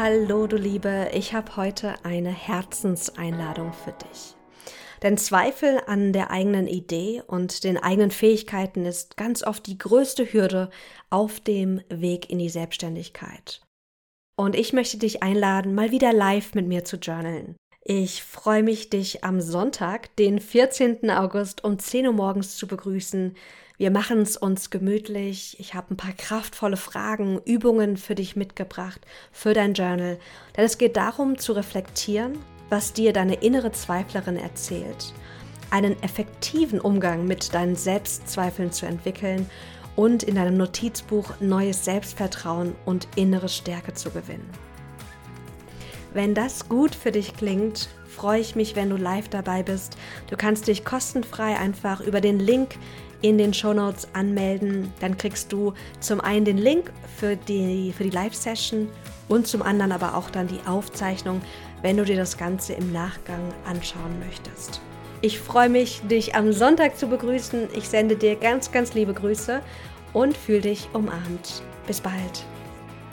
Hallo du Liebe, ich habe heute eine Herzenseinladung für dich. Denn Zweifel an der eigenen Idee und den eigenen Fähigkeiten ist ganz oft die größte Hürde auf dem Weg in die Selbstständigkeit. Und ich möchte dich einladen, mal wieder live mit mir zu journalen. Ich freue mich, dich am Sonntag, den 14. August um 10 Uhr morgens zu begrüßen. Wir machen es uns gemütlich. Ich habe ein paar kraftvolle Fragen, Übungen für dich mitgebracht, für dein Journal. Denn es geht darum zu reflektieren, was dir deine innere Zweiflerin erzählt, einen effektiven Umgang mit deinen Selbstzweifeln zu entwickeln und in deinem Notizbuch neues Selbstvertrauen und innere Stärke zu gewinnen. Wenn das gut für dich klingt, freue ich mich, wenn du live dabei bist. Du kannst dich kostenfrei einfach über den Link in den Show Notes anmelden. Dann kriegst du zum einen den Link für die, für die Live-Session und zum anderen aber auch dann die Aufzeichnung, wenn du dir das Ganze im Nachgang anschauen möchtest. Ich freue mich, dich am Sonntag zu begrüßen. Ich sende dir ganz, ganz liebe Grüße und fühle dich umarmt. Bis bald.